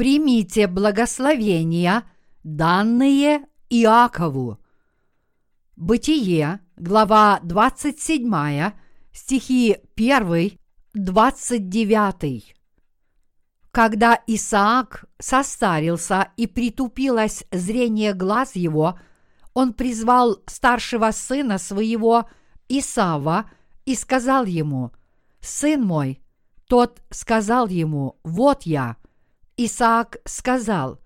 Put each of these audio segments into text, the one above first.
примите благословения, данные Иакову. Бытие, глава 27, стихи 1, 29. Когда Исаак состарился и притупилось зрение глаз его, он призвал старшего сына своего Исава и сказал ему, «Сын мой». Тот сказал ему, «Вот я». Исаак сказал,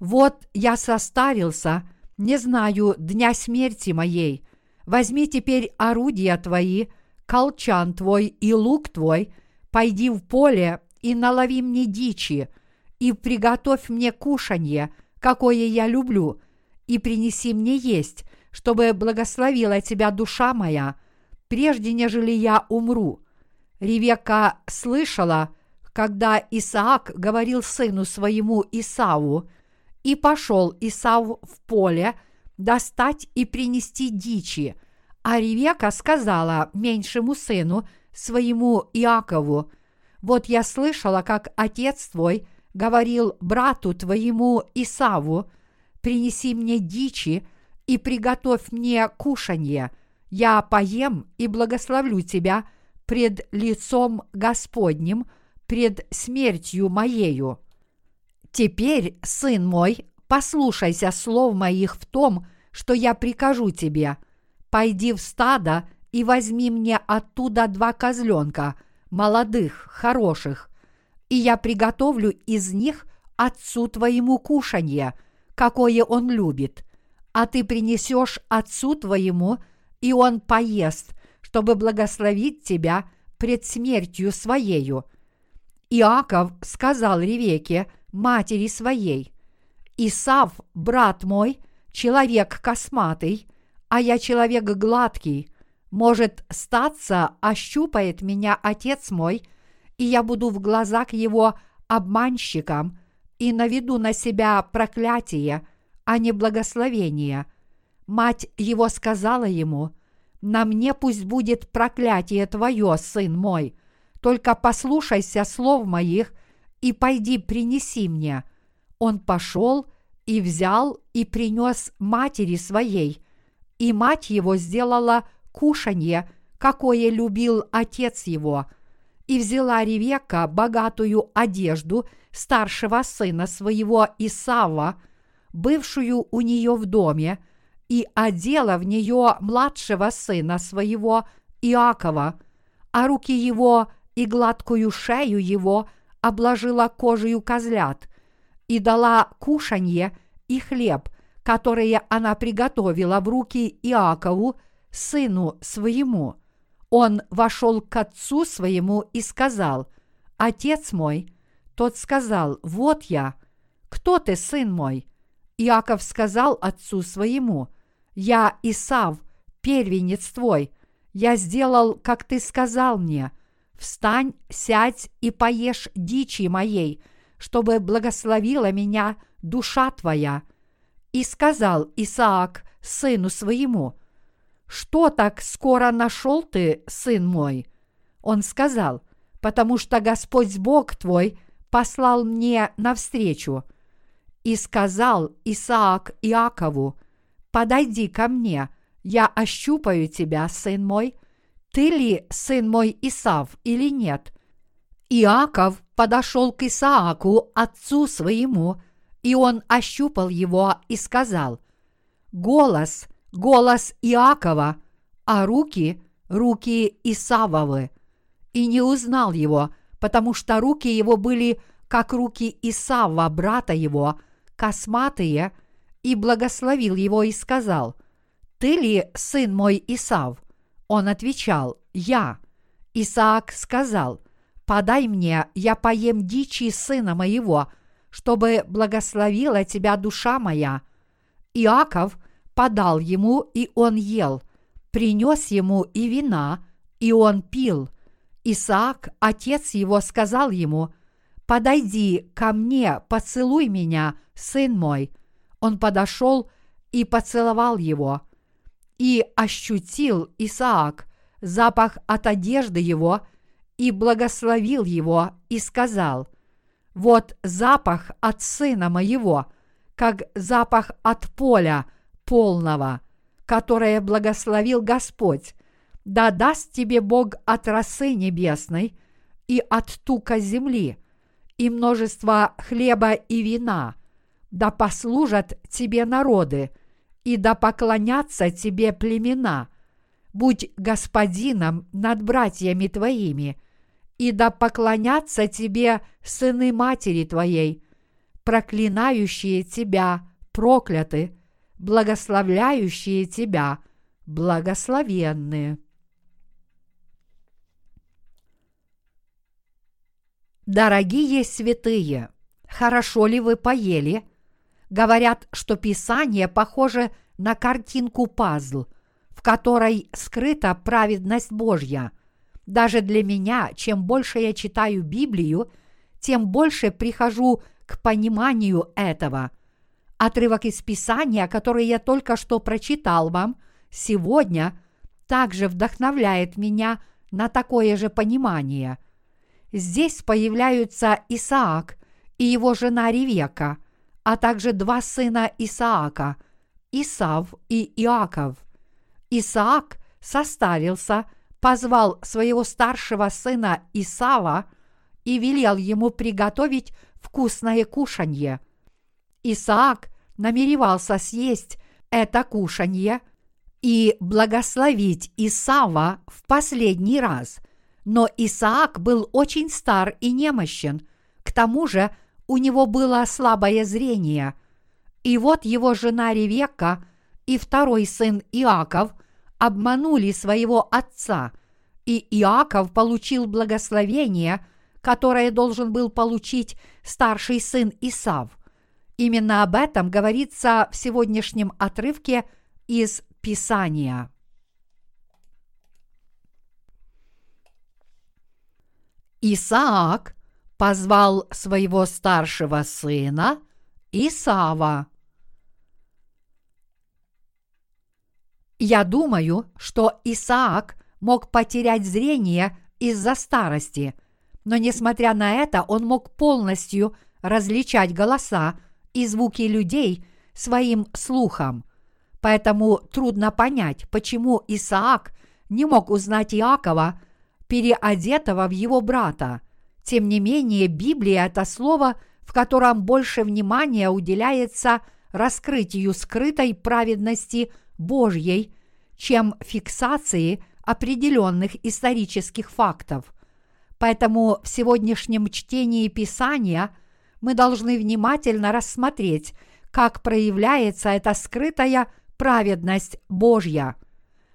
«Вот я состарился, не знаю дня смерти моей. Возьми теперь орудия твои, колчан твой и лук твой, пойди в поле и налови мне дичи, и приготовь мне кушанье, какое я люблю, и принеси мне есть, чтобы благословила тебя душа моя, прежде нежели я умру». Ревека слышала, когда Исаак говорил сыну своему Исаву, и пошел Исав в поле достать и принести дичи, а Ревека сказала меньшему сыну своему Иакову, «Вот я слышала, как отец твой говорил брату твоему Исаву, принеси мне дичи и приготовь мне кушанье, я поем и благословлю тебя пред лицом Господним, пред смертью моею. Теперь, сын мой, послушайся слов моих в том, что я прикажу тебе. Пойди в стадо и возьми мне оттуда два козленка, молодых, хороших, и я приготовлю из них отцу твоему кушанье, какое он любит, а ты принесешь отцу твоему, и он поест, чтобы благословить тебя пред смертью своею. Иаков сказал Ревеке, матери своей, «Исав, брат мой, человек косматый, а я человек гладкий, может, статься, ощупает меня отец мой, и я буду в глазах его обманщиком и наведу на себя проклятие, а не благословение. Мать его сказала ему, «На мне пусть будет проклятие твое, сын мой, только послушайся слов моих и пойди принеси мне». Он пошел и взял и принес матери своей, и мать его сделала кушанье, какое любил отец его, и взяла Ревека богатую одежду старшего сына своего Исава, бывшую у нее в доме, и одела в нее младшего сына своего Иакова, а руки его и гладкую шею его обложила кожею козлят, и дала кушанье и хлеб, которые она приготовила в руки Иакову, сыну своему. Он вошел к отцу своему и сказал, «Отец мой». Тот сказал, «Вот я». «Кто ты, сын мой?» Иаков сказал отцу своему, «Я Исав, первенец твой. Я сделал, как ты сказал мне. Встань, сядь и поешь дичи моей, чтобы благословила меня душа твоя». И сказал Исаак сыну своему, «Что так скоро нашел ты, сын мой?» Он сказал, «Потому что Господь Бог твой послал мне навстречу». И сказал Исаак Иакову, «Подойди ко мне, я ощупаю тебя, сын мой, ты ли сын мой Исав или нет?» Иаков подошел к Исааку, отцу своему, и он ощупал его и сказал, «Голос, голос Иакова, а руки, руки Исавовы». И не узнал его, потому что руки его были как руки Исава, брата его, косматые, и благословил его и сказал, «Ты ли сын мой Исав?» Он отвечал, «Я». Исаак сказал, «Подай мне, я поем дичи сына моего, чтобы благословила тебя душа моя». Иаков подал ему, и он ел, принес ему и вина, и он пил. Исаак, отец его, сказал ему, «Подойди ко мне, поцелуй меня, сын мой». Он подошел и поцеловал его. И ощутил Исаак запах от одежды его – и благословил его и сказал, Вот запах от сына моего, как запах от поля полного, которое благословил Господь. Да даст тебе Бог от росы небесной и от тука земли, и множество хлеба и вина. Да послужат тебе народы, и да поклонятся тебе племена. Будь господином над братьями твоими, и да поклонятся тебе сыны матери твоей, проклинающие тебя прокляты, благословляющие тебя благословенные. Дорогие святые, хорошо ли вы поели? Говорят, что Писание похоже на картинку пазл, в которой скрыта праведность Божья. Даже для меня, чем больше я читаю Библию, тем больше прихожу к пониманию этого. Отрывок из Писания, который я только что прочитал вам, сегодня также вдохновляет меня на такое же понимание. Здесь появляются Исаак и его жена Ревека, а также два сына Исаака, Исав и Иаков. Исаак состарился, позвал своего старшего сына Исава и велел ему приготовить вкусное кушанье. Исаак намеревался съесть это кушанье и благословить Исава в последний раз – но Исаак был очень стар и немощен, к тому же у него было слабое зрение. И вот его жена Ревекка и второй сын Иаков обманули своего отца, и Иаков получил благословение, которое должен был получить старший сын Исав. Именно об этом говорится в сегодняшнем отрывке из Писания. Исаак позвал своего старшего сына Исава. Я думаю, что Исаак мог потерять зрение из-за старости, но несмотря на это он мог полностью различать голоса и звуки людей своим слухом. Поэтому трудно понять, почему Исаак не мог узнать Иакова – переодетого в его брата. Тем не менее, Библия – это слово, в котором больше внимания уделяется раскрытию скрытой праведности Божьей, чем фиксации определенных исторических фактов. Поэтому в сегодняшнем чтении Писания мы должны внимательно рассмотреть, как проявляется эта скрытая праведность Божья.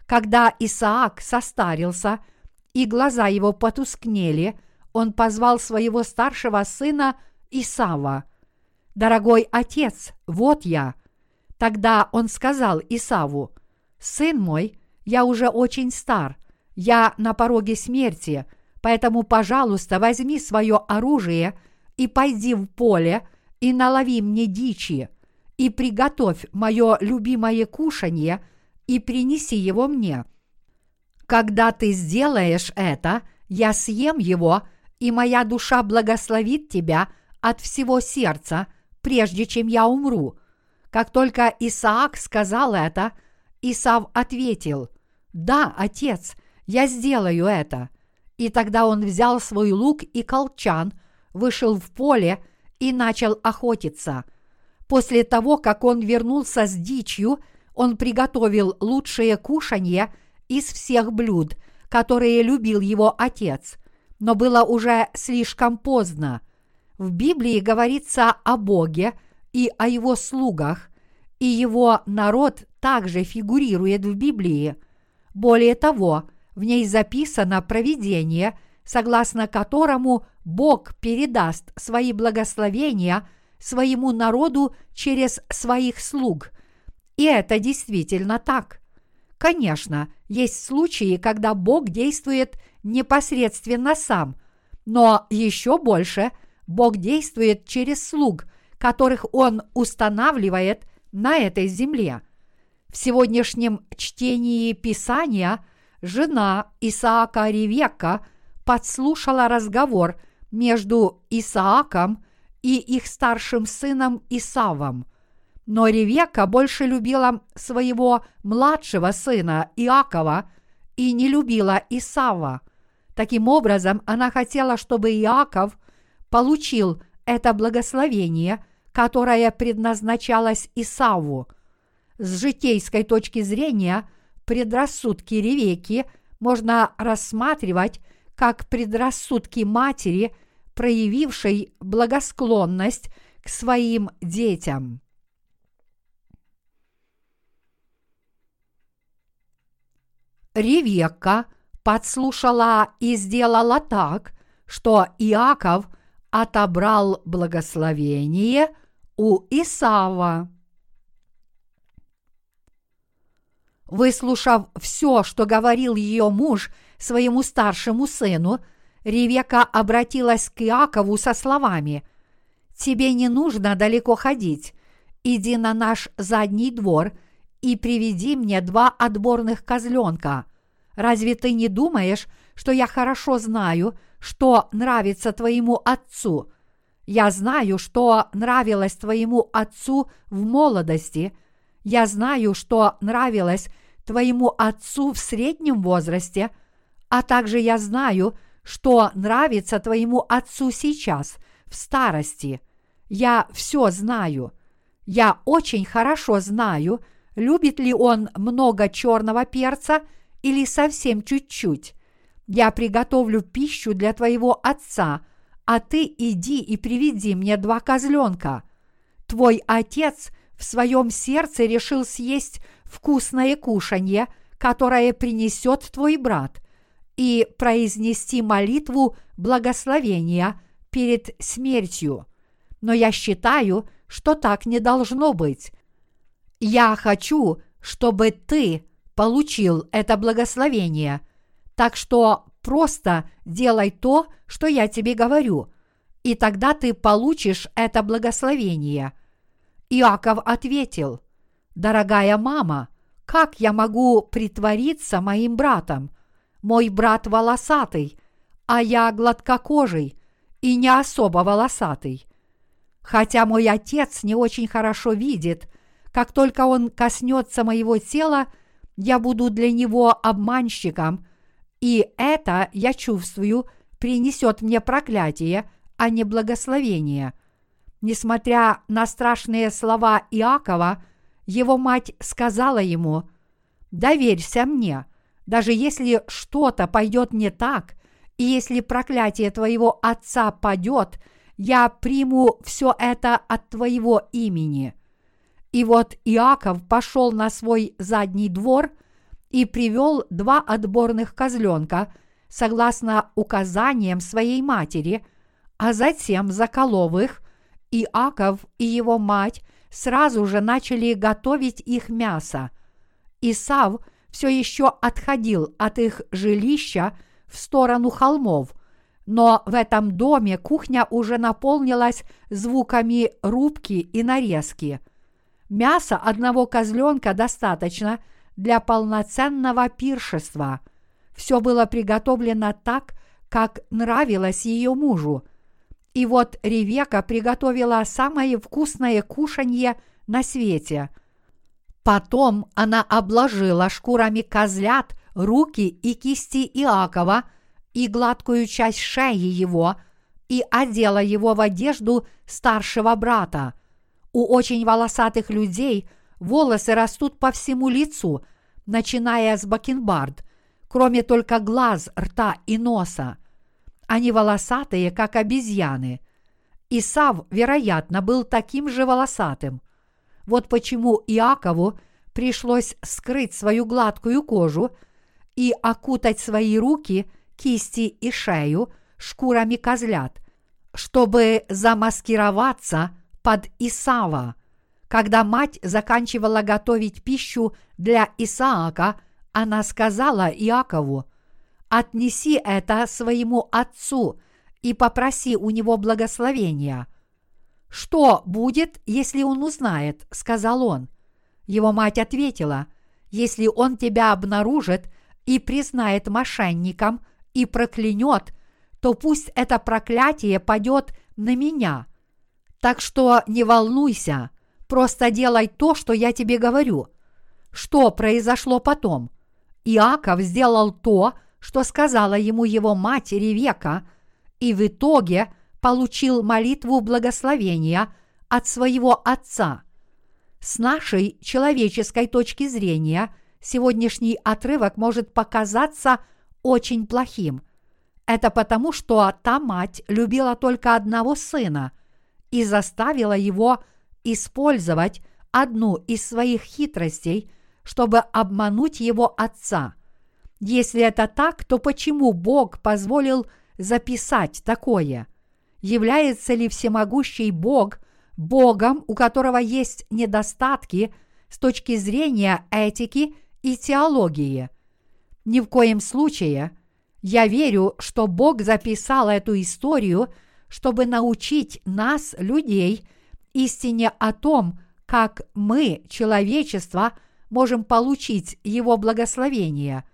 Когда Исаак состарился – и глаза его потускнели, он позвал своего старшего сына Исава. «Дорогой отец, вот я». Тогда он сказал Исаву, «Сын мой, я уже очень стар, я на пороге смерти, поэтому, пожалуйста, возьми свое оружие и пойди в поле и налови мне дичи, и приготовь мое любимое кушанье и принеси его мне» Когда ты сделаешь это, я съем его, и моя душа благословит тебя от всего сердца, прежде чем я умру. Как только Исаак сказал это, Исав ответил, «Да, отец, я сделаю это». И тогда он взял свой лук и колчан, вышел в поле и начал охотиться. После того, как он вернулся с дичью, он приготовил лучшее кушанье – из всех блюд, которые любил его отец, но было уже слишком поздно. В Библии говорится о Боге и о его слугах, и его народ также фигурирует в Библии. Более того, в ней записано провидение, согласно которому Бог передаст свои благословения своему народу через своих слуг. И это действительно так. Конечно, есть случаи, когда Бог действует непосредственно сам, но еще больше Бог действует через слуг, которых Он устанавливает на этой земле. В сегодняшнем чтении Писания жена Исаака Ревека подслушала разговор между Исааком и их старшим сыном Исавом. Но Ревека больше любила своего младшего сына Иакова и не любила Исава. Таким образом, она хотела, чтобы Иаков получил это благословение, которое предназначалось Исаву. С житейской точки зрения предрассудки Ревеки можно рассматривать как предрассудки матери, проявившей благосклонность к своим детям. Ревекка подслушала и сделала так, что Иаков отобрал благословение у Исава. Выслушав все, что говорил ее муж своему старшему сыну, Ревека обратилась к Иакову со словами «Тебе не нужно далеко ходить, иди на наш задний двор и приведи мне два отборных козленка. Разве ты не думаешь, что я хорошо знаю, что нравится твоему отцу? Я знаю, что нравилось твоему отцу в молодости. Я знаю, что нравилось твоему отцу в среднем возрасте, а также я знаю, что нравится твоему отцу сейчас, в старости. Я все знаю. Я очень хорошо знаю, любит ли он много черного перца или совсем чуть-чуть. Я приготовлю пищу для твоего отца, а ты иди и приведи мне два козленка. Твой отец в своем сердце решил съесть вкусное кушанье, которое принесет твой брат, и произнести молитву благословения перед смертью. Но я считаю, что так не должно быть. Я хочу, чтобы ты получил это благословение, так что просто делай то, что я тебе говорю, и тогда ты получишь это благословение. Иаков ответил – Дорогая мама, как я могу притвориться моим братом? Мой брат волосатый, а я гладкокожий и не особо волосатый. Хотя мой отец не очень хорошо видит, как только он коснется моего тела, я буду для него обманщиком, и это, я чувствую, принесет мне проклятие, а не благословение. Несмотря на страшные слова Иакова, его мать сказала ему, «Доверься мне, даже если что-то пойдет не так, и если проклятие твоего отца падет, я приму все это от твоего имени». И вот Иаков пошел на свой задний двор и привел два отборных козленка, согласно указаниям своей матери, а затем заколов их, Иаков и его мать сразу же начали готовить их мясо. Исав все еще отходил от их жилища в сторону холмов, но в этом доме кухня уже наполнилась звуками рубки и нарезки. Мяса одного козленка достаточно для полноценного пиршества. Все было приготовлено так, как нравилось ее мужу – и вот Ревека приготовила самое вкусное кушанье на свете. Потом она обложила шкурами козлят руки и кисти Иакова и гладкую часть шеи его и одела его в одежду старшего брата. У очень волосатых людей волосы растут по всему лицу, начиная с бакенбард, кроме только глаз, рта и носа – они волосатые, как обезьяны. Исав, вероятно, был таким же волосатым. Вот почему Иакову пришлось скрыть свою гладкую кожу и окутать свои руки, кисти и шею шкурами козлят, чтобы замаскироваться под Исава. Когда мать заканчивала готовить пищу для Исаака, она сказала Иакову – отнеси это своему отцу и попроси у него благословения. Что будет, если он узнает? сказал он. Его мать ответила, если он тебя обнаружит и признает мошенником и проклянет, то пусть это проклятие падет на меня. Так что не волнуйся, просто делай то, что я тебе говорю. Что произошло потом? Иаков сделал то, что сказала ему его мать Ревека, и в итоге получил молитву благословения от своего отца. С нашей человеческой точки зрения сегодняшний отрывок может показаться очень плохим. Это потому, что та мать любила только одного сына и заставила его использовать одну из своих хитростей, чтобы обмануть его отца. Если это так, то почему Бог позволил записать такое? Является ли всемогущий Бог Богом, у которого есть недостатки с точки зрения этики и теологии? Ни в коем случае. Я верю, что Бог записал эту историю, чтобы научить нас, людей, истине о том, как мы, человечество, можем получить Его благословение.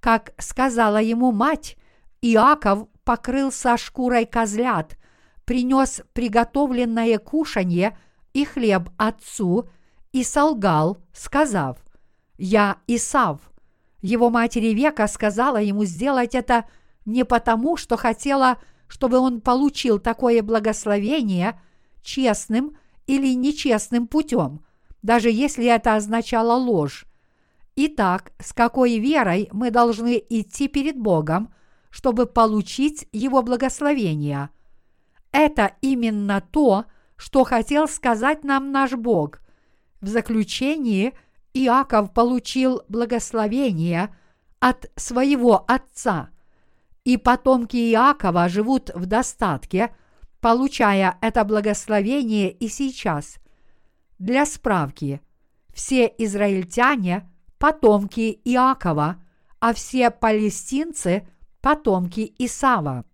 Как сказала ему мать, Иаков покрылся шкурой козлят, принес приготовленное кушанье и хлеб отцу и солгал, сказав, «Я Исав». Его мать Ревека сказала ему сделать это не потому, что хотела, чтобы он получил такое благословение честным или нечестным путем, даже если это означало ложь. Итак, с какой верой мы должны идти перед Богом, чтобы получить Его благословение? Это именно то, что хотел сказать нам наш Бог. В заключении Иаков получил благословение от своего отца, и потомки Иакова живут в достатке, получая это благословение и сейчас. Для справки, все израильтяне – потомки Иакова, а все палестинцы – потомки Исава.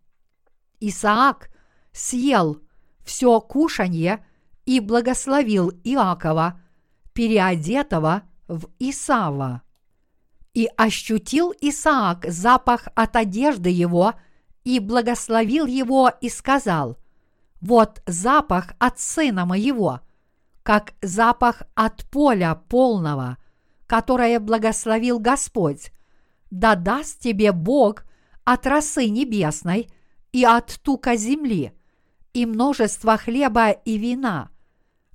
Исаак съел все кушанье и благословил Иакова, переодетого в Исава. И ощутил Исаак запах от одежды его и благословил его и сказал, «Вот запах от сына моего, как запах от поля полного, которое благословил Господь, да даст тебе Бог от росы небесной и от тука земли, и множество хлеба и вина,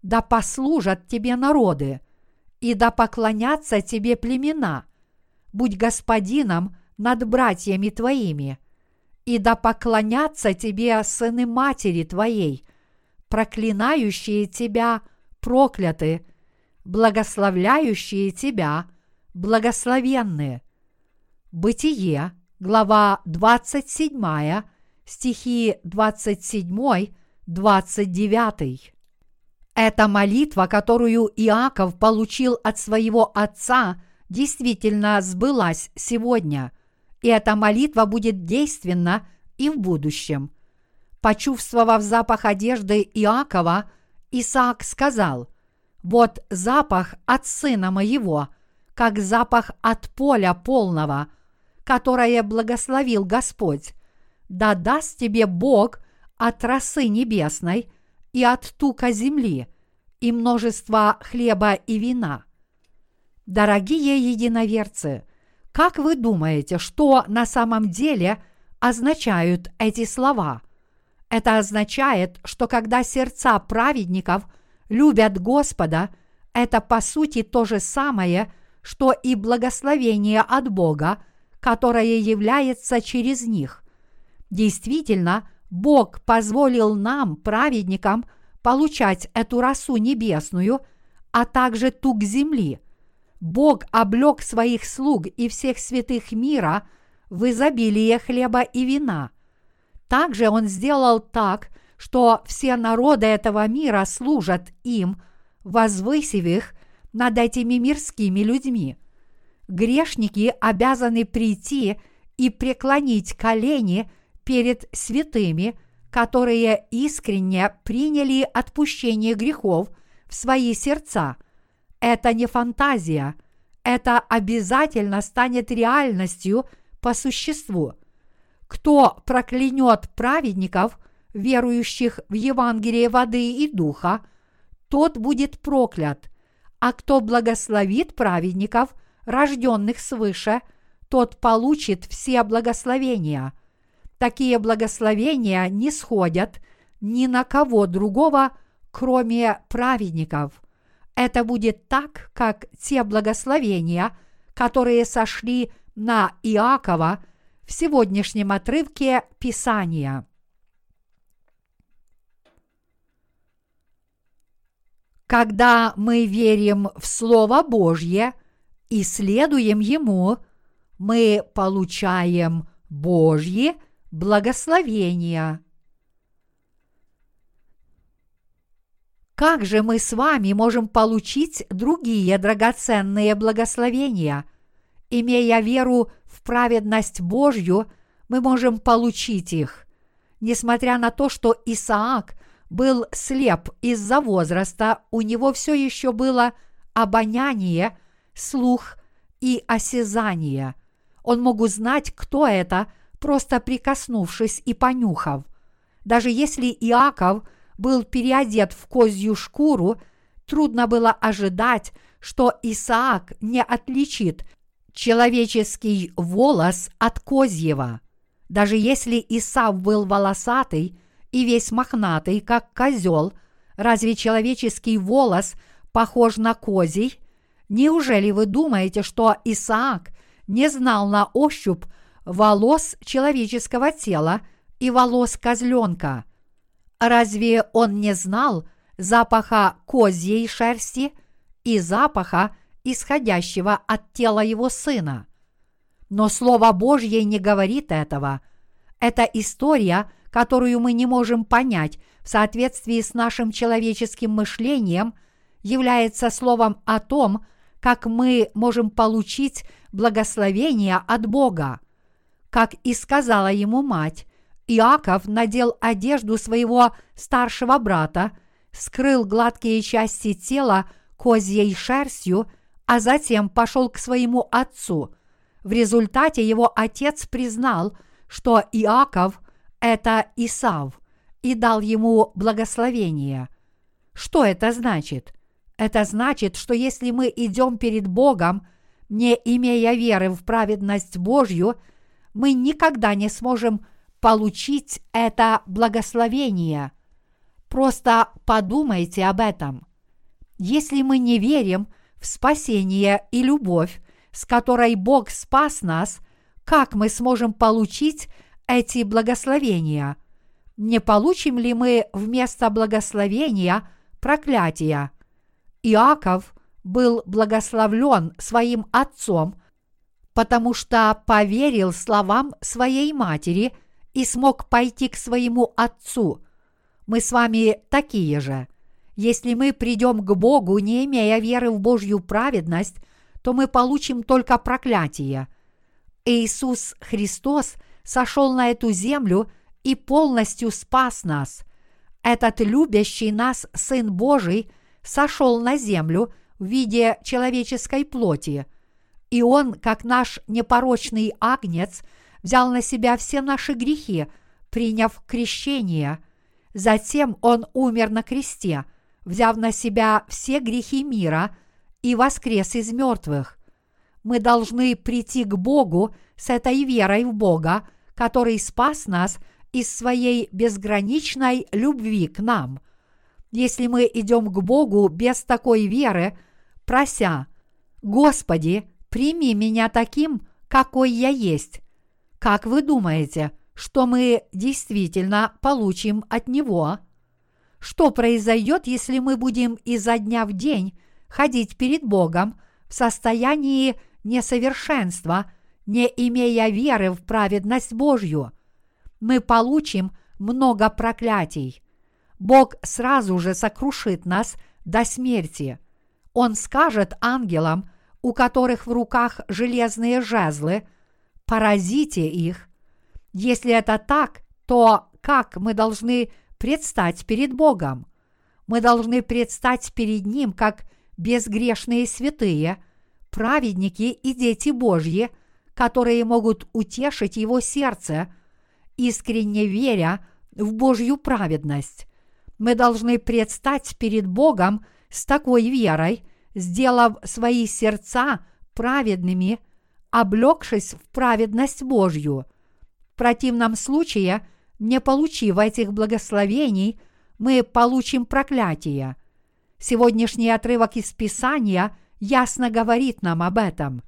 да послужат тебе народы, и да поклонятся тебе племена, будь господином над братьями твоими, и да поклонятся тебе сыны матери твоей, проклинающие тебя прокляты, благословляющие тебя, благословенные. Бытие, глава 27, стихи 27-29. Эта молитва, которую Иаков получил от своего отца, действительно сбылась сегодня, и эта молитва будет действенна и в будущем. Почувствовав запах одежды Иакова, Исаак сказал – вот запах от сына моего, как запах от поля полного, которое благословил Господь. Да даст тебе Бог от росы небесной и от тука земли, и множество хлеба и вина. Дорогие единоверцы, как вы думаете, что на самом деле означают эти слова? Это означает, что когда сердца праведников – любят Господа, это по сути то же самое, что и благословение от Бога, которое является через них. Действительно, Бог позволил нам, праведникам, получать эту росу небесную, а также тук земли. Бог облег своих слуг и всех святых мира в изобилие хлеба и вина. Также Он сделал так, что все народы этого мира служат им, возвысив их над этими мирскими людьми. Грешники обязаны прийти и преклонить колени перед святыми, которые искренне приняли отпущение грехов в свои сердца. Это не фантазия, это обязательно станет реальностью по существу. Кто проклянет праведников – верующих в Евангелие воды и духа, тот будет проклят, а кто благословит праведников, рожденных свыше, тот получит все благословения. Такие благословения не сходят ни на кого другого, кроме праведников. Это будет так, как те благословения, которые сошли на Иакова в сегодняшнем отрывке Писания. Когда мы верим в Слово Божье и следуем Ему, мы получаем Божьи благословения. Как же мы с вами можем получить другие драгоценные благословения? Имея веру в праведность Божью, мы можем получить их. Несмотря на то, что Исаак был слеп из-за возраста, у него все еще было обоняние, слух и осязание. Он мог узнать, кто это, просто прикоснувшись и понюхав. Даже если Иаков – был переодет в козью шкуру, трудно было ожидать, что Исаак не отличит человеческий волос от козьего. Даже если Исав был волосатый и весь мохнатый, как козел, разве человеческий волос похож на козий? Неужели вы думаете, что Исаак не знал на ощупь волос человеческого тела и волос козленка – Разве он не знал запаха козьей шерсти и запаха, исходящего от тела его сына? Но Слово Божье не говорит этого. Это история, которую мы не можем понять в соответствии с нашим человеческим мышлением, является словом о том, как мы можем получить благословение от Бога. Как и сказала ему мать, Иаков надел одежду своего старшего брата, скрыл гладкие части тела козьей шерстью, а затем пошел к своему отцу. В результате его отец признал, что Иаков – это Исав, и дал ему благословение. Что это значит? Это значит, что если мы идем перед Богом, не имея веры в праведность Божью, мы никогда не сможем – получить это благословение. Просто подумайте об этом. Если мы не верим в спасение и любовь, с которой Бог спас нас, как мы сможем получить эти благословения? Не получим ли мы вместо благословения проклятия? Иаков был благословлен своим отцом, потому что поверил словам своей матери – и смог пойти к своему Отцу. Мы с вами такие же. Если мы придем к Богу, не имея веры в Божью праведность, то мы получим только проклятие. Иисус Христос сошел на эту землю и полностью спас нас. Этот любящий нас Сын Божий сошел на землю в виде человеческой плоти, и Он, как наш непорочный агнец – взял на себя все наши грехи, приняв крещение. Затем Он умер на кресте, взяв на себя все грехи мира и воскрес из мертвых. Мы должны прийти к Богу с этой верой в Бога, который спас нас из своей безграничной любви к нам. Если мы идем к Богу без такой веры, прося «Господи, прими меня таким, какой я есть», как вы думаете, что мы действительно получим от Него? Что произойдет, если мы будем изо дня в день ходить перед Богом в состоянии несовершенства, не имея веры в праведность Божью? Мы получим много проклятий. Бог сразу же сокрушит нас до смерти. Он скажет ангелам, у которых в руках железные жезлы – поразите их. Если это так, то как мы должны предстать перед Богом? Мы должны предстать перед Ним как безгрешные святые, праведники и дети Божьи, которые могут утешить Его сердце, искренне веря в Божью праведность. Мы должны предстать перед Богом с такой верой, сделав свои сердца праведными, облегшись в праведность Божью. В противном случае, не получив этих благословений, мы получим проклятие. Сегодняшний отрывок из Писания ясно говорит нам об этом.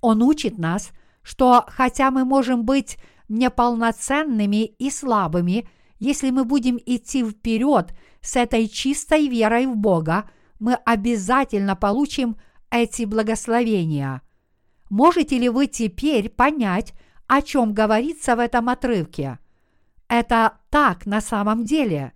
Он учит нас, что хотя мы можем быть неполноценными и слабыми, если мы будем идти вперед с этой чистой верой в Бога, мы обязательно получим эти благословения. Можете ли вы теперь понять, о чем говорится в этом отрывке? Это так на самом деле.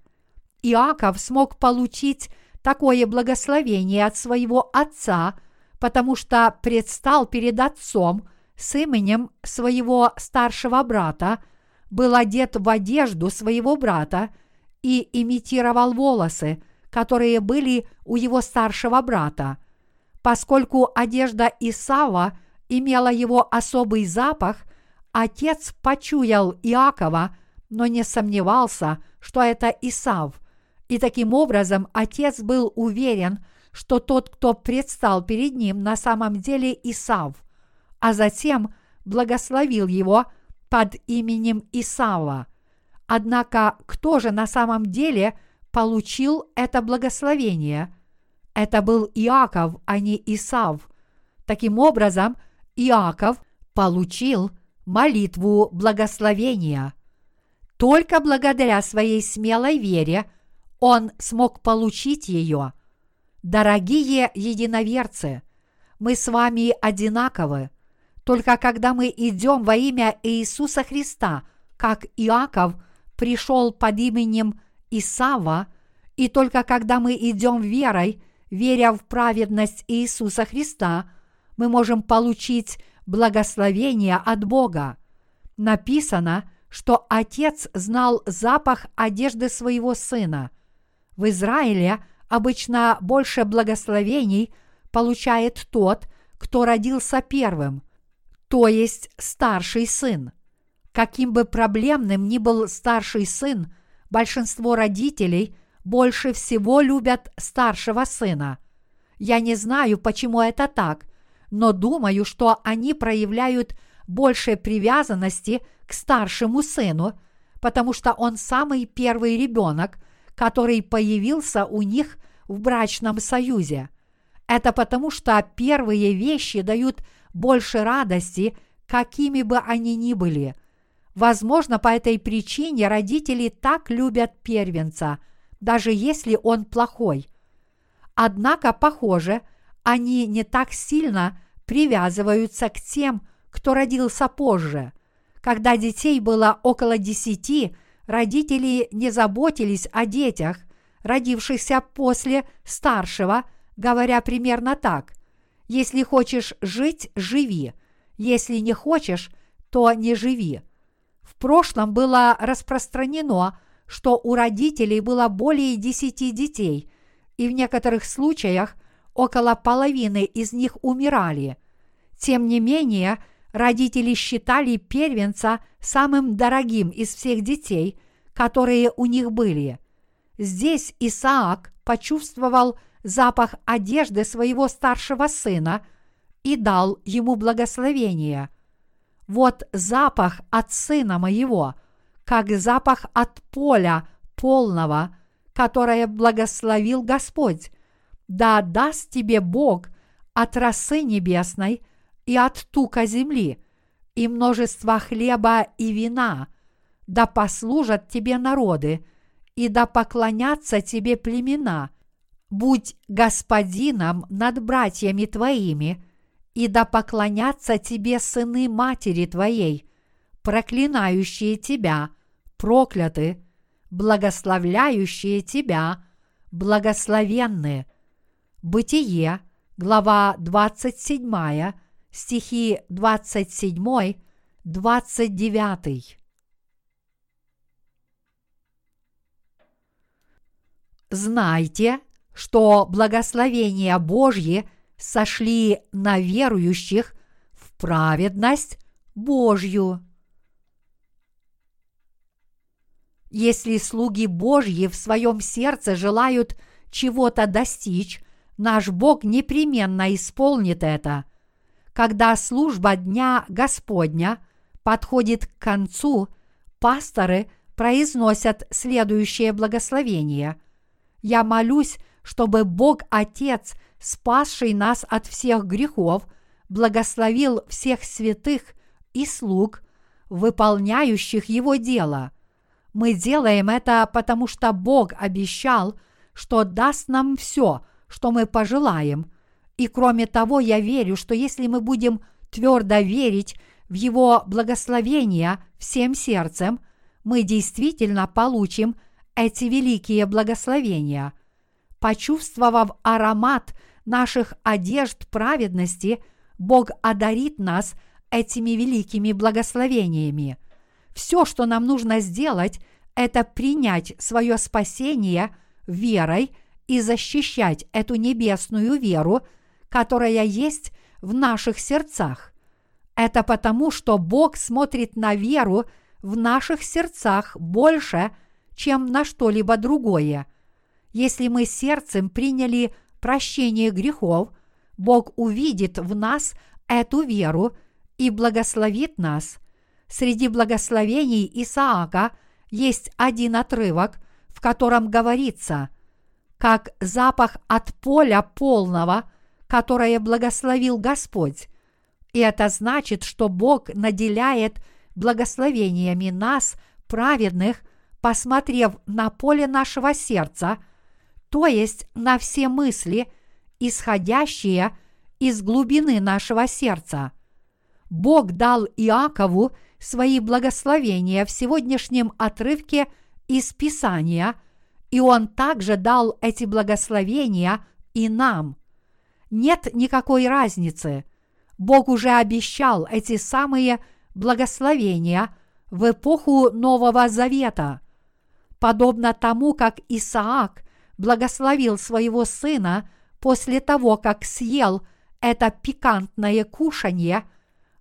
Иаков смог получить такое благословение от своего отца, потому что предстал перед отцом с именем своего старшего брата, был одет в одежду своего брата и имитировал волосы, которые были у его старшего брата. Поскольку одежда Исава имела его особый запах, отец почуял Иакова, но не сомневался, что это Исав, и таким образом отец был уверен, что тот, кто предстал перед ним, на самом деле Исав, а затем благословил его под именем Исава. Однако кто же на самом деле получил это благословение? Это был Иаков, а не Исав. Таким образом, Иаков получил молитву благословения. Только благодаря своей смелой вере – он смог получить ее. Дорогие единоверцы, мы с вами одинаковы. Только когда мы идем во имя Иисуса Христа, как Иаков пришел под именем Исава, и только когда мы идем верой, веря в праведность Иисуса Христа, мы можем получить благословение от Бога. Написано, что Отец знал запах одежды своего Сына – в Израиле обычно больше благословений получает тот, кто родился первым, то есть старший сын. Каким бы проблемным ни был старший сын, большинство родителей больше всего любят старшего сына. Я не знаю, почему это так, но думаю, что они проявляют больше привязанности к старшему сыну, потому что он самый первый ребенок – который появился у них в брачном союзе. Это потому, что первые вещи дают больше радости, какими бы они ни были. Возможно, по этой причине родители так любят первенца, даже если он плохой. Однако, похоже, они не так сильно привязываются к тем, кто родился позже. Когда детей было около десяти – родители не заботились о детях, родившихся после старшего, говоря примерно так. Если хочешь жить, живи. Если не хочешь, то не живи. В прошлом было распространено, что у родителей было более десяти детей, и в некоторых случаях около половины из них умирали. Тем не менее, родители считали первенца самым дорогим из всех детей, которые у них были. Здесь Исаак почувствовал запах одежды своего старшего сына и дал ему благословение. Вот запах от сына моего, как запах от поля полного, которое благословил Господь. Да даст тебе Бог от росы небесной и от тука земли, и множество хлеба и вина, да послужат тебе народы, и да поклонятся тебе племена. Будь господином над братьями твоими, и да поклонятся тебе сыны матери твоей, проклинающие тебя, прокляты, благословляющие тебя, благословенны. Бытие, глава 27, стихи 27, 29. Знайте, что благословения Божьи сошли на верующих в праведность Божью. Если слуги Божьи в своем сердце желают чего-то достичь, наш Бог непременно исполнит это. Когда служба Дня Господня подходит к концу, пасторы произносят следующее благословение. «Я молюсь, чтобы Бог Отец, спасший нас от всех грехов, благословил всех святых и слуг, выполняющих Его дело. Мы делаем это, потому что Бог обещал, что даст нам все, что мы пожелаем. И кроме того, я верю, что если мы будем твердо верить в Его благословения всем сердцем, мы действительно получим эти великие благословения. Почувствовав аромат наших одежд праведности, Бог одарит нас этими великими благословениями. Все, что нам нужно сделать, это принять свое спасение верой и защищать эту небесную веру, которая есть в наших сердцах. Это потому, что Бог смотрит на веру в наших сердцах больше, чем на что-либо другое. Если мы сердцем приняли прощение грехов, Бог увидит в нас эту веру и благословит нас. Среди благословений Исаака есть один отрывок, в котором говорится, как запах от поля полного, которое благословил Господь. И это значит, что Бог наделяет благословениями нас, праведных, посмотрев на поле нашего сердца, то есть на все мысли, исходящие из глубины нашего сердца. Бог дал Иакову свои благословения в сегодняшнем отрывке из Писания, и Он также дал эти благословения и нам. Нет никакой разницы. Бог уже обещал эти самые благословения в эпоху Нового Завета. Подобно тому, как Исаак благословил своего сына после того, как съел это пикантное кушанье,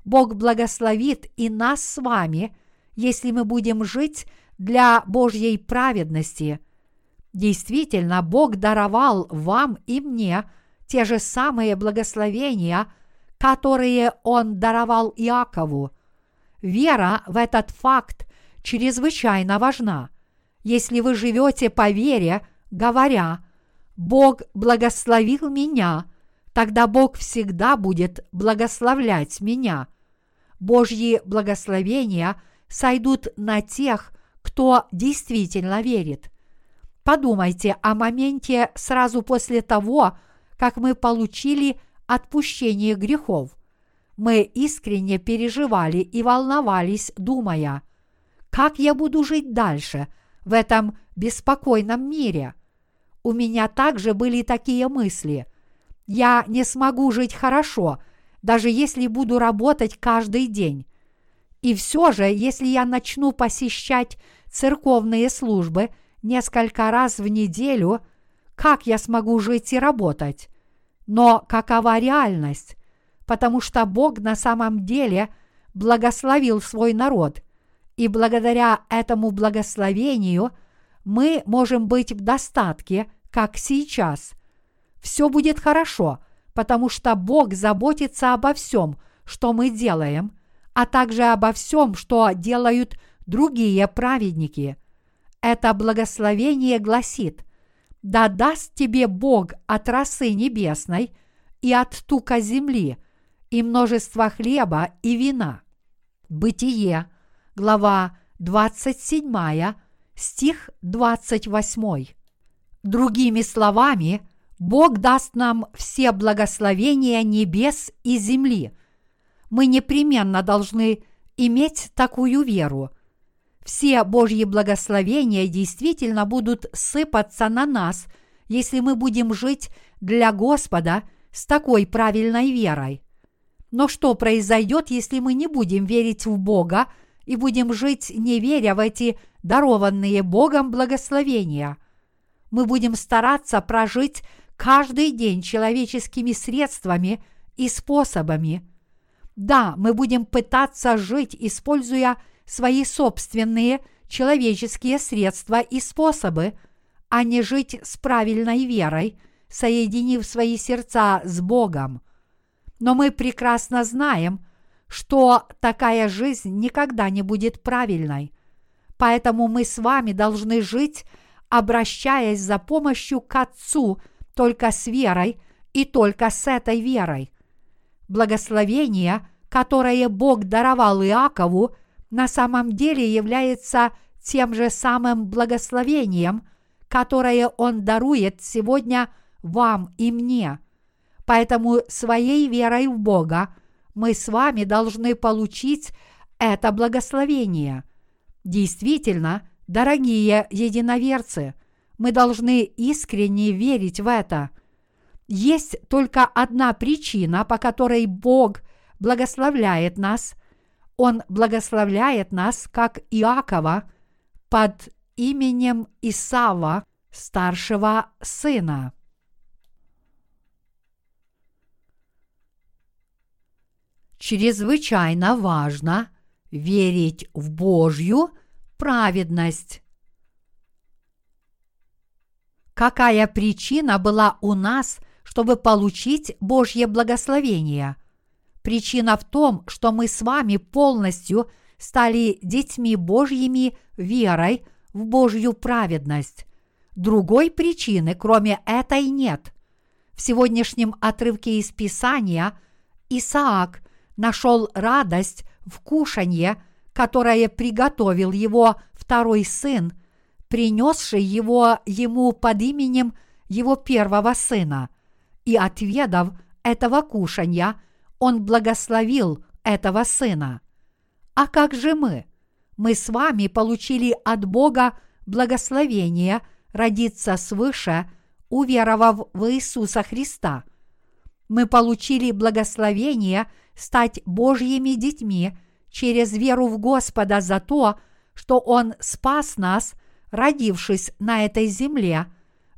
Бог благословит и нас с вами, если мы будем жить для Божьей праведности. Действительно, Бог даровал вам и мне те же самые благословения, которые Он даровал Иакову. Вера в этот факт чрезвычайно важна. Если вы живете по вере, говоря «Бог благословил меня», тогда Бог всегда будет благословлять меня. Божьи благословения сойдут на тех, кто действительно верит. Подумайте о моменте сразу после того, как мы получили отпущение грехов. Мы искренне переживали и волновались, думая, как я буду жить дальше в этом беспокойном мире. У меня также были такие мысли – я не смогу жить хорошо, даже если буду работать каждый день. И все же, если я начну посещать церковные службы несколько раз в неделю, как я смогу жить и работать? Но какова реальность? Потому что Бог на самом деле благословил свой народ, и благодаря этому благословению мы можем быть в достатке, как сейчас – все будет хорошо, потому что Бог заботится обо всем, что мы делаем, а также обо всем, что делают другие праведники. Это благословение гласит, да даст тебе Бог от росы небесной и от тука земли, и множество хлеба и вина. Бытие, глава 27, стих 28. Другими словами, Бог даст нам все благословения небес и земли. Мы непременно должны иметь такую веру. Все Божьи благословения действительно будут сыпаться на нас, если мы будем жить для Господа с такой правильной верой. Но что произойдет, если мы не будем верить в Бога и будем жить, не веря в эти дарованные Богом благословения? Мы будем стараться прожить каждый день человеческими средствами и способами. Да, мы будем пытаться жить, используя свои собственные человеческие средства и способы, а не жить с правильной верой, соединив свои сердца с Богом. Но мы прекрасно знаем, что такая жизнь никогда не будет правильной. Поэтому мы с вами должны жить, обращаясь за помощью к Отцу только с верой и только с этой верой. Благословение, которое Бог даровал Иакову, на самом деле является тем же самым благословением, которое Он дарует сегодня вам и мне. Поэтому своей верой в Бога мы с вами должны получить это благословение. Действительно, дорогие единоверцы, мы должны искренне верить в это. Есть только одна причина, по которой Бог благословляет нас. Он благословляет нас, как Иакова, под именем Исава, старшего сына. Чрезвычайно важно верить в Божью праведность. Какая причина была у нас, чтобы получить Божье благословение? Причина в том, что мы с вами полностью стали детьми Божьими верой в Божью праведность. Другой причины, кроме этой, нет. В сегодняшнем отрывке из Писания Исаак нашел радость в кушанье, которое приготовил его второй сын, принесший его ему под именем его первого сына. И отведав этого кушанья, он благословил этого сына. А как же мы? Мы с вами получили от Бога благословение родиться свыше, уверовав в Иисуса Христа. Мы получили благословение стать Божьими детьми через веру в Господа за то, что Он спас нас, родившись на этой земле,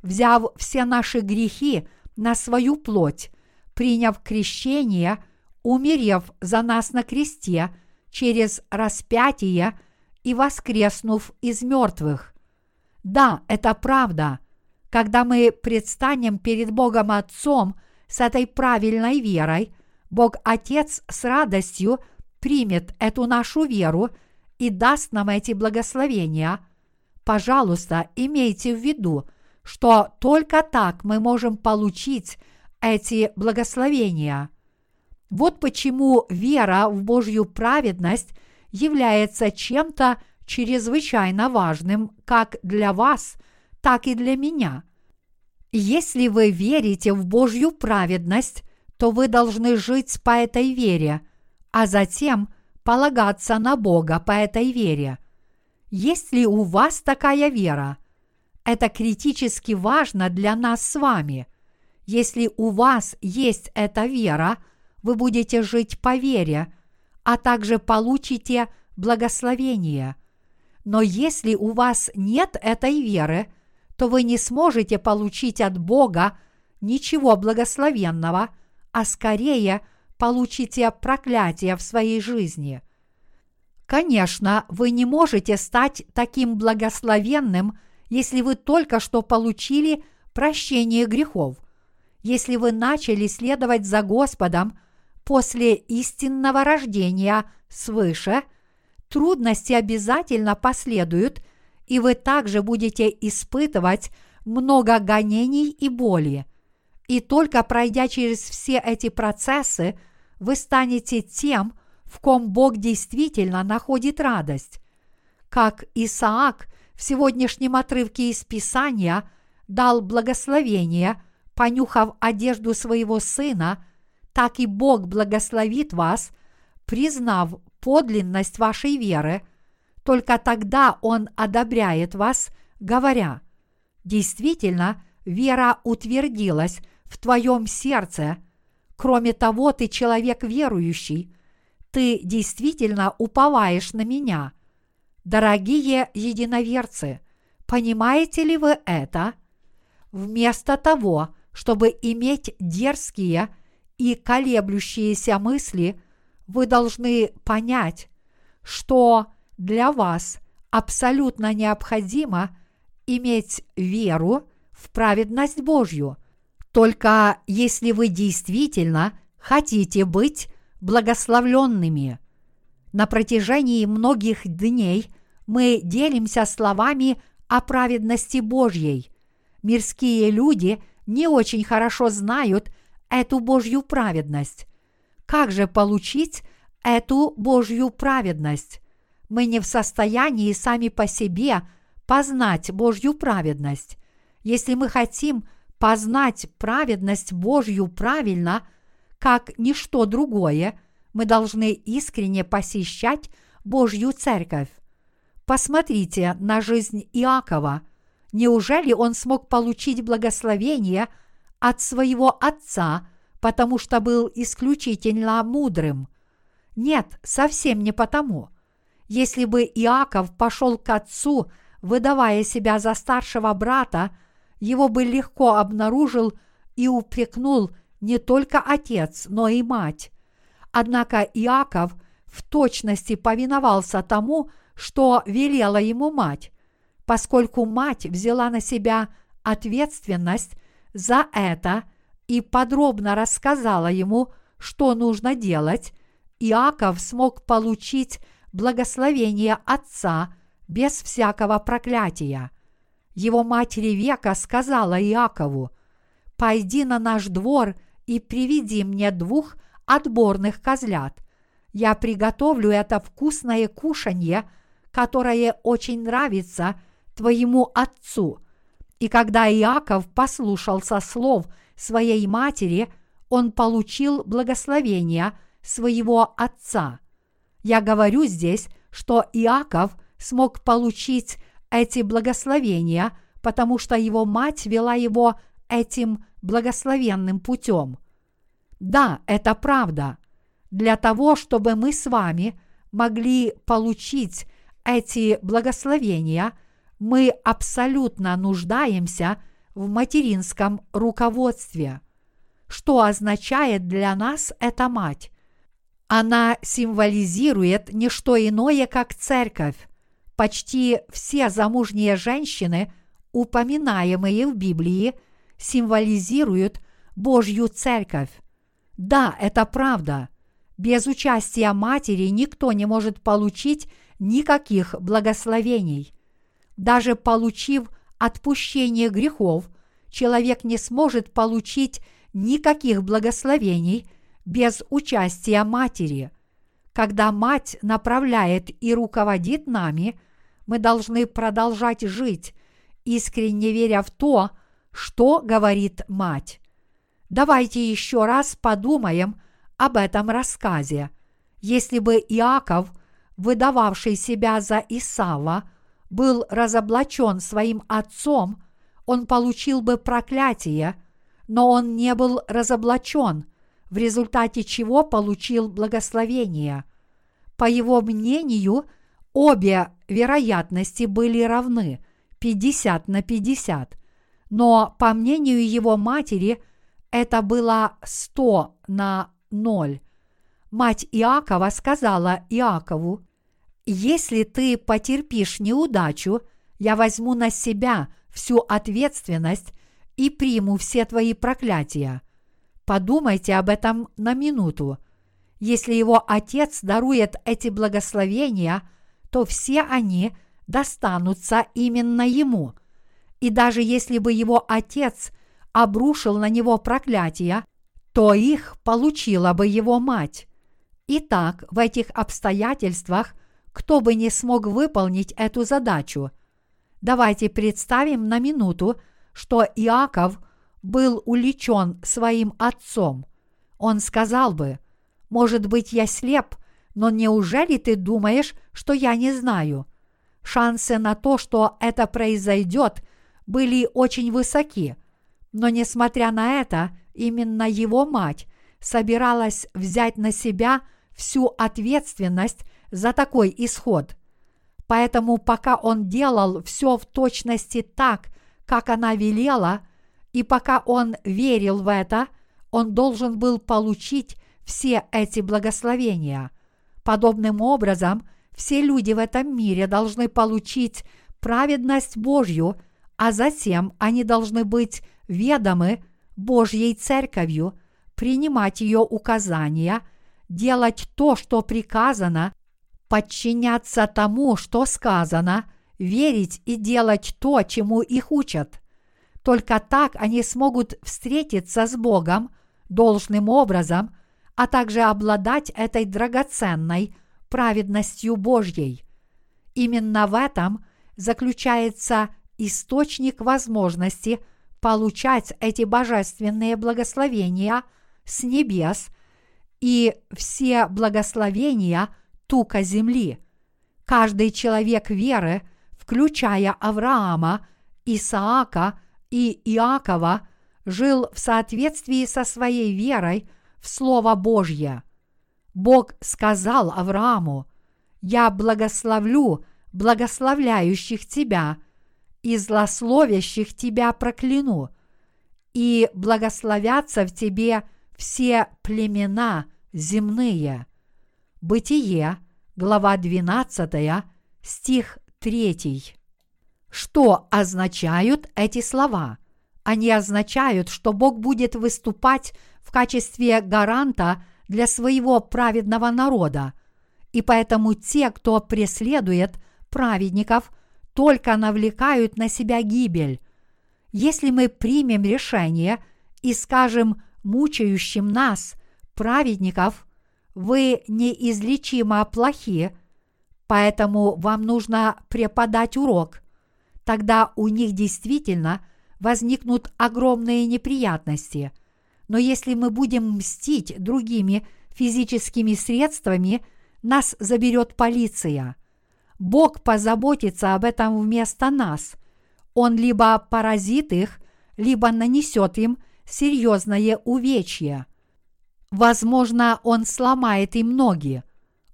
взяв все наши грехи на свою плоть, приняв крещение, умерев за нас на кресте через распятие и воскреснув из мертвых. Да, это правда. Когда мы предстанем перед Богом Отцом с этой правильной верой – Бог Отец с радостью примет эту нашу веру и даст нам эти благословения. Пожалуйста, имейте в виду, что только так мы можем получить эти благословения. Вот почему вера в Божью праведность является чем-то чрезвычайно важным как для вас, так и для меня. Если вы верите в Божью праведность, то вы должны жить по этой вере, а затем полагаться на Бога по этой вере. Есть ли у вас такая вера? Это критически важно для нас с вами. Если у вас есть эта вера, вы будете жить по вере, а также получите благословение. Но если у вас нет этой веры, то вы не сможете получить от Бога ничего благословенного – а скорее получите проклятие в своей жизни. Конечно, вы не можете стать таким благословенным, если вы только что получили прощение грехов. Если вы начали следовать за Господом после истинного рождения свыше, трудности обязательно последуют, и вы также будете испытывать много гонений и боли. И только пройдя через все эти процессы, вы станете тем, в ком Бог действительно находит радость. Как Исаак в сегодняшнем отрывке из Писания дал благословение, понюхав одежду своего сына, так и Бог благословит вас, признав подлинность вашей веры, только тогда Он одобряет вас, говоря, «Действительно, вера утвердилась в твоем сердце. Кроме того, ты человек верующий. Ты действительно уповаешь на меня. Дорогие единоверцы, понимаете ли вы это? Вместо того, чтобы иметь дерзкие и колеблющиеся мысли, вы должны понять, что для вас абсолютно необходимо иметь веру в праведность Божью, только если вы действительно хотите быть благословленными. На протяжении многих дней мы делимся словами о праведности Божьей. Мирские люди не очень хорошо знают эту Божью праведность. Как же получить эту Божью праведность? Мы не в состоянии сами по себе познать Божью праведность. Если мы хотим познать праведность Божью правильно, как ничто другое, мы должны искренне посещать Божью церковь. Посмотрите на жизнь Иакова. Неужели он смог получить благословение от своего отца, потому что был исключительно мудрым? Нет, совсем не потому. Если бы Иаков пошел к отцу, выдавая себя за старшего брата, его бы легко обнаружил и упрекнул не только отец, но и мать. Однако Иаков в точности повиновался тому, что велела ему мать, поскольку мать взяла на себя ответственность за это и подробно рассказала ему, что нужно делать, Иаков смог получить благословение отца без всякого проклятия. Его мать Ревека сказала Иакову, «Пойди на наш двор и приведи мне двух отборных козлят. Я приготовлю это вкусное кушанье – которое очень нравится твоему отцу. И когда Иаков послушался слов своей матери, он получил благословение своего отца. Я говорю здесь, что Иаков смог получить эти благословения, потому что его мать вела его этим благословенным путем. Да, это правда. Для того, чтобы мы с вами могли получить эти благословения, мы абсолютно нуждаемся в материнском руководстве. Что означает для нас эта мать? Она символизирует не что иное, как церковь. Почти все замужние женщины, упоминаемые в Библии, символизируют Божью церковь. Да, это правда. Без участия матери никто не может получить никаких благословений. Даже получив отпущение грехов, человек не сможет получить никаких благословений без участия матери. Когда мать направляет и руководит нами, мы должны продолжать жить, искренне веря в то, что говорит мать. Давайте еще раз подумаем об этом рассказе. Если бы Иаков – выдававший себя за Исава, был разоблачен своим отцом, он получил бы проклятие, но он не был разоблачен, в результате чего получил благословение. По его мнению, обе вероятности были равны 50 на 50, но по мнению его матери это было 100 на 0. Мать Иакова сказала Иакову, если ты потерпишь неудачу, я возьму на себя всю ответственность и приму все твои проклятия. Подумайте об этом на минуту. Если его отец дарует эти благословения, то все они достанутся именно ему. И даже если бы его отец обрушил на него проклятия, то их получила бы его мать. Итак, в этих обстоятельствах кто бы не смог выполнить эту задачу. Давайте представим на минуту, что Иаков был уличен своим отцом. Он сказал бы, «Может быть, я слеп, но неужели ты думаешь, что я не знаю?» Шансы на то, что это произойдет, были очень высоки. Но несмотря на это, именно его мать собиралась взять на себя всю ответственность за такой исход. Поэтому пока он делал все в точности так, как она велела, и пока он верил в это, он должен был получить все эти благословения. Подобным образом, все люди в этом мире должны получить праведность Божью, а затем они должны быть ведомы Божьей Церковью, принимать ее указания, делать то, что приказано, подчиняться тому, что сказано, верить и делать то, чему их учат. Только так они смогут встретиться с Богом должным образом, а также обладать этой драгоценной праведностью Божьей. Именно в этом заключается источник возможности получать эти божественные благословения с небес и все благословения тука земли. Каждый человек веры, включая Авраама, Исаака и Иакова, жил в соответствии со своей верой в Слово Божье. Бог сказал Аврааму, «Я благословлю благословляющих тебя, и злословящих тебя прокляну, и благословятся в тебе все племена земные». Бытие, глава 12, стих 3. Что означают эти слова? Они означают, что Бог будет выступать в качестве гаранта для своего праведного народа, и поэтому те, кто преследует праведников, только навлекают на себя гибель. Если мы примем решение и скажем мучающим нас, праведников, вы неизлечимо плохи, поэтому вам нужно преподать урок, тогда у них действительно возникнут огромные неприятности. Но если мы будем мстить другими физическими средствами, нас заберет полиция. Бог позаботится об этом вместо нас. Он либо поразит их, либо нанесет им серьезное увечье. Возможно, он сломает им ноги.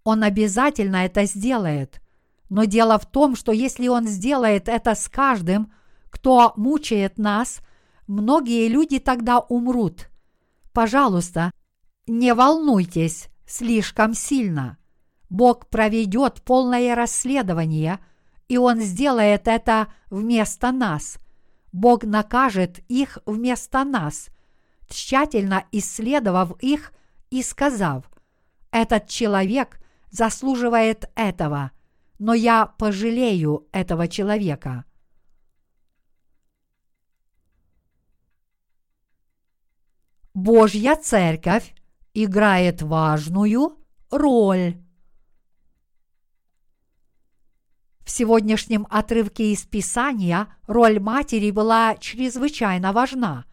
Он обязательно это сделает. Но дело в том, что если он сделает это с каждым, кто мучает нас, многие люди тогда умрут. Пожалуйста, не волнуйтесь слишком сильно. Бог проведет полное расследование, и Он сделает это вместо нас. Бог накажет их вместо нас, тщательно исследовав их и сказав, «Этот человек заслуживает этого, но я пожалею этого человека». Божья Церковь играет важную роль. В сегодняшнем отрывке из Писания роль матери была чрезвычайно важна.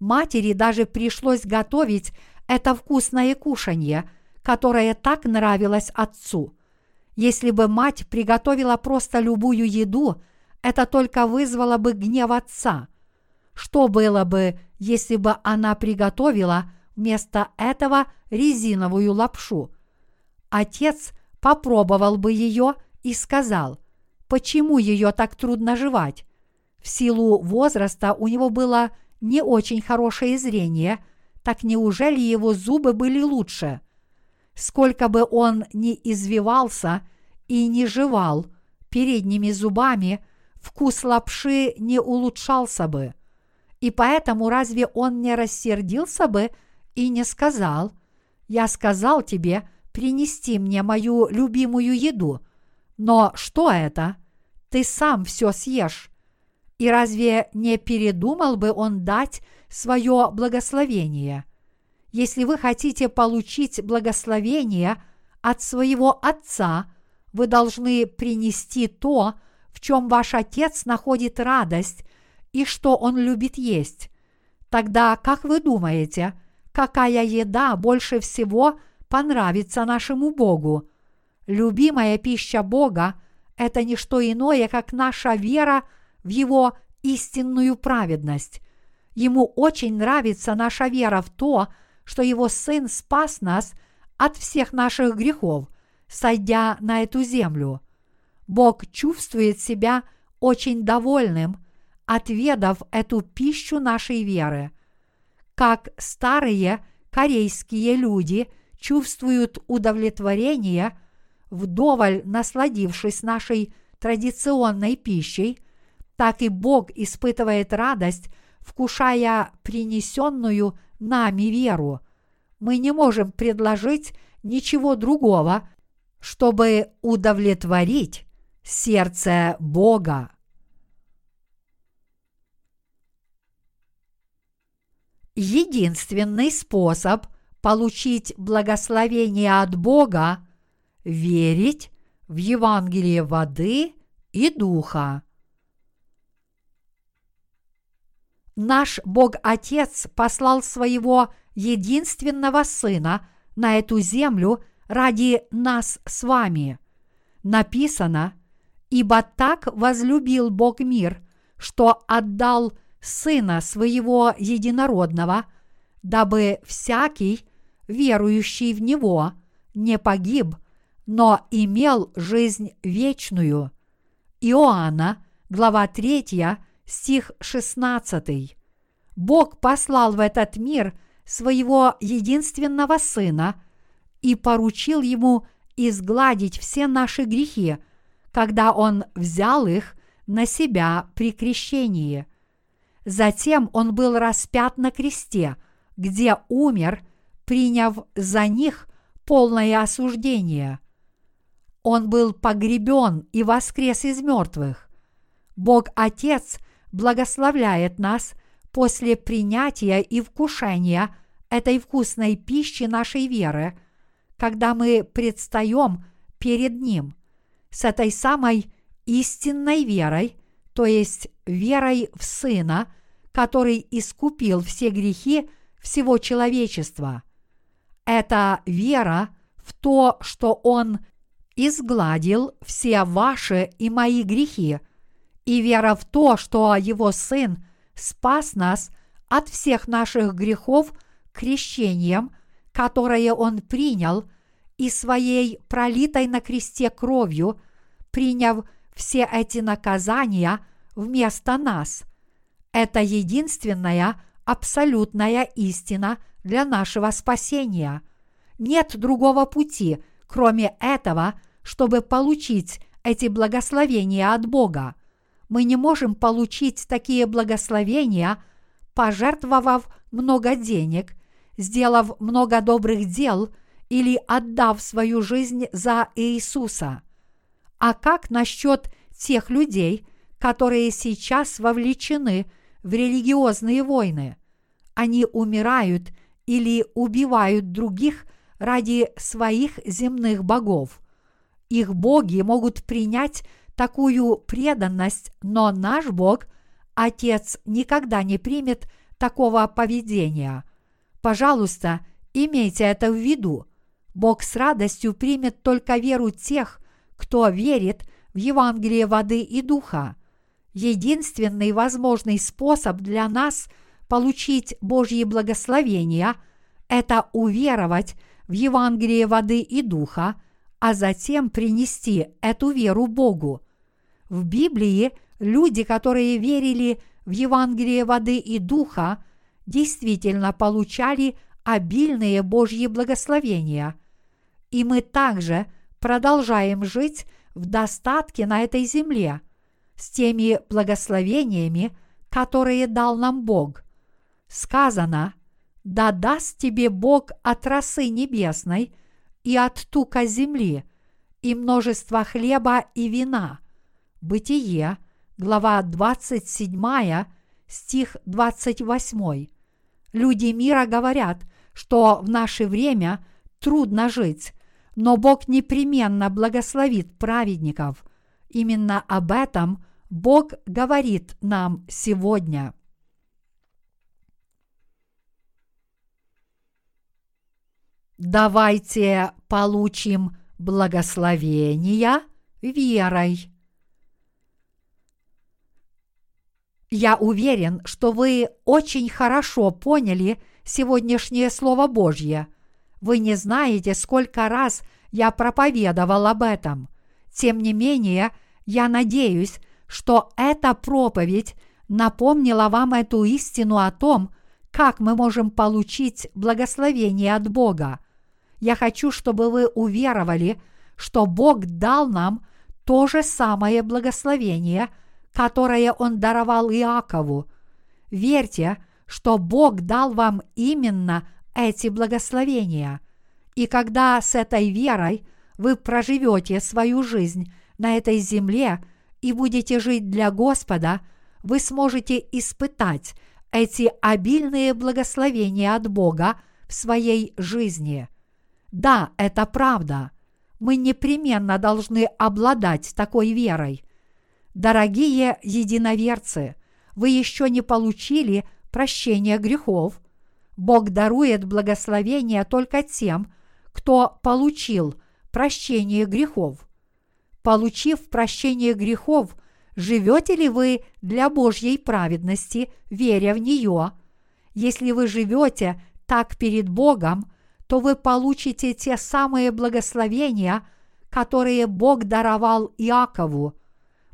Матери даже пришлось готовить это вкусное кушанье, которое так нравилось отцу. Если бы мать приготовила просто любую еду, это только вызвало бы гнев отца. Что было бы, если бы она приготовила вместо этого резиновую лапшу? Отец попробовал бы ее – и сказал, почему ее так трудно жевать. В силу возраста у него было не очень хорошее зрение, так неужели его зубы были лучше? Сколько бы он ни извивался и не жевал передними зубами, вкус лапши не улучшался бы. И поэтому разве он не рассердился бы и не сказал, «Я сказал тебе принести мне мою любимую еду», но что это? Ты сам все съешь. И разве не передумал бы он дать свое благословение? Если вы хотите получить благословение от своего Отца, вы должны принести то, в чем ваш Отец находит радость и что Он любит есть. Тогда, как вы думаете, какая еда больше всего понравится нашему Богу? Любимая пища Бога – это не что иное, как наша вера в Его истинную праведность. Ему очень нравится наша вера в то, что Его Сын спас нас от всех наших грехов, сойдя на эту землю. Бог чувствует себя очень довольным, отведав эту пищу нашей веры. Как старые корейские люди чувствуют удовлетворение – вдоволь насладившись нашей традиционной пищей, так и Бог испытывает радость, вкушая принесенную нами веру. Мы не можем предложить ничего другого, чтобы удовлетворить сердце Бога. Единственный способ получить благословение от Бога – верить в Евангелие воды и духа. Наш Бог-Отец послал своего единственного Сына на эту землю ради нас с вами. Написано, ибо так возлюбил Бог мир, что отдал Сына Своего Единородного, дабы всякий, верующий в Него, не погиб, но имел жизнь вечную. Иоанна, глава 3, стих 16. Бог послал в этот мир своего единственного Сына и поручил ему изгладить все наши грехи, когда Он взял их на себя при крещении. Затем Он был распят на кресте, где умер, приняв за них полное осуждение. Он был погребен и воскрес из мертвых. Бог Отец благословляет нас после принятия и вкушения этой вкусной пищи нашей веры, когда мы предстаем перед Ним с этой самой истинной верой, то есть верой в Сына, который искупил все грехи всего человечества. Это вера в то, что Он изгладил все ваши и мои грехи, и вера в то, что Его Сын спас нас от всех наших грехов крещением, которое Он принял, и своей пролитой на кресте кровью, приняв все эти наказания вместо нас. Это единственная абсолютная истина для нашего спасения. Нет другого пути, кроме этого, чтобы получить эти благословения от Бога. Мы не можем получить такие благословения, пожертвовав много денег, сделав много добрых дел или отдав свою жизнь за Иисуса. А как насчет тех людей, которые сейчас вовлечены в религиозные войны? Они умирают или убивают других ради своих земных богов. Их боги могут принять такую преданность, но наш Бог, Отец, никогда не примет такого поведения. Пожалуйста, имейте это в виду. Бог с радостью примет только веру тех, кто верит в Евангелие воды и духа. Единственный возможный способ для нас получить Божьи благословения – это уверовать в Евангелие воды и духа, а затем принести эту веру Богу. В Библии люди, которые верили в Евангелие воды и духа, действительно получали обильные Божьи благословения. И мы также продолжаем жить в достатке на этой земле с теми благословениями, которые дал нам Бог. Сказано, да даст тебе Бог от росы небесной и от тука земли, и множество хлеба и вина. Бытие, глава 27, стих 28. Люди мира говорят, что в наше время трудно жить, но Бог непременно благословит праведников. Именно об этом Бог говорит нам сегодня. Давайте получим благословения верой. Я уверен, что вы очень хорошо поняли сегодняшнее Слово Божье. Вы не знаете, сколько раз я проповедовал об этом. Тем не менее, я надеюсь, что эта проповедь напомнила вам эту истину о том, как мы можем получить благословение от Бога – я хочу, чтобы вы уверовали, что Бог дал нам то же самое благословение, которое Он даровал Иакову. Верьте, что Бог дал вам именно эти благословения. И когда с этой верой вы проживете свою жизнь на этой земле и будете жить для Господа, вы сможете испытать эти обильные благословения от Бога в своей жизни. Да, это правда. Мы непременно должны обладать такой верой. Дорогие единоверцы, вы еще не получили прощения грехов. Бог дарует благословение только тем, кто получил прощение грехов. Получив прощение грехов, живете ли вы для Божьей праведности, веря в нее? Если вы живете так перед Богом, то вы получите те самые благословения, которые Бог даровал Иакову.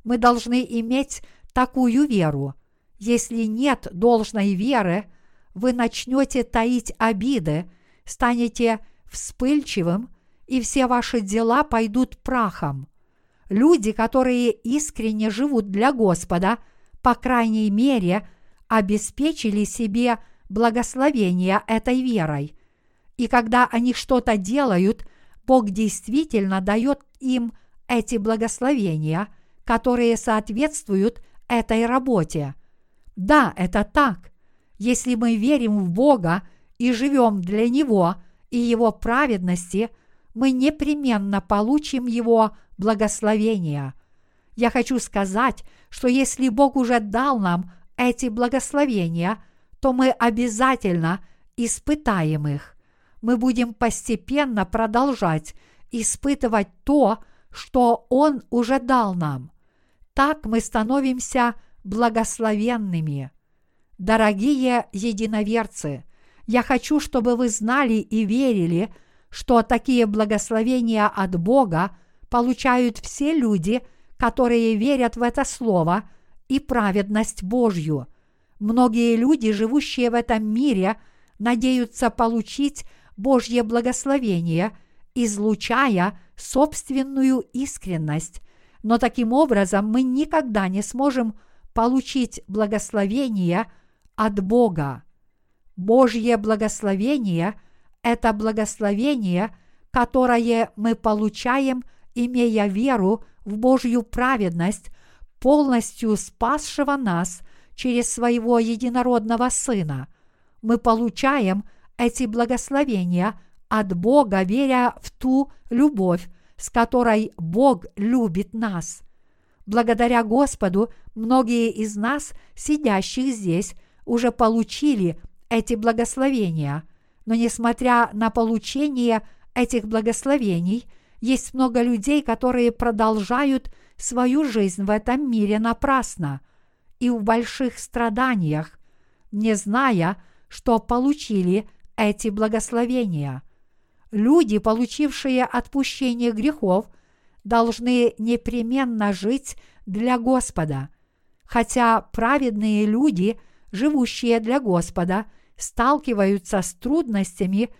Мы должны иметь такую веру. Если нет должной веры, вы начнете таить обиды, станете вспыльчивым, и все ваши дела пойдут прахом. Люди, которые искренне живут для Господа, по крайней мере, обеспечили себе благословение этой верой. И когда они что-то делают, Бог действительно дает им эти благословения, которые соответствуют этой работе. Да, это так. Если мы верим в Бога и живем для Него и Его праведности, мы непременно получим Его благословения. Я хочу сказать, что если Бог уже дал нам эти благословения, то мы обязательно испытаем их. Мы будем постепенно продолжать испытывать то, что Он уже дал нам. Так мы становимся благословенными. Дорогие единоверцы, я хочу, чтобы вы знали и верили, что такие благословения от Бога получают все люди, которые верят в это слово и праведность Божью. Многие люди, живущие в этом мире, надеются получить Божье благословение, излучая собственную искренность, но таким образом мы никогда не сможем получить благословение от Бога. Божье благословение – это благословение, которое мы получаем – имея веру в Божью праведность, полностью спасшего нас через своего единородного Сына. Мы получаем эти благословения от Бога, веря в ту любовь, с которой Бог любит нас. Благодаря Господу многие из нас, сидящих здесь, уже получили эти благословения, но несмотря на получение этих благословений – есть много людей, которые продолжают свою жизнь в этом мире напрасно и в больших страданиях, не зная, что получили эти благословения. Люди, получившие отпущение грехов, должны непременно жить для Господа, хотя праведные люди, живущие для Господа, сталкиваются с трудностями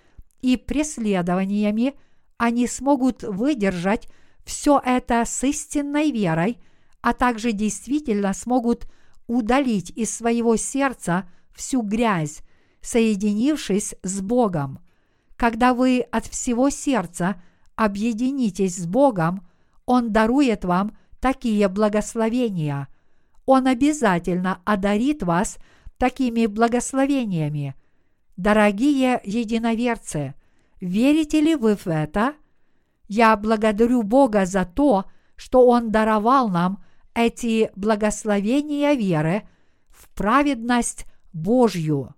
и преследованиями – они смогут выдержать все это с истинной верой, а также действительно смогут удалить из своего сердца всю грязь, соединившись с Богом. Когда вы от всего сердца объединитесь с Богом, Он дарует вам такие благословения. Он обязательно одарит вас такими благословениями. Дорогие единоверцы – Верите ли вы в это? Я благодарю Бога за то, что Он даровал нам эти благословения веры в праведность Божью.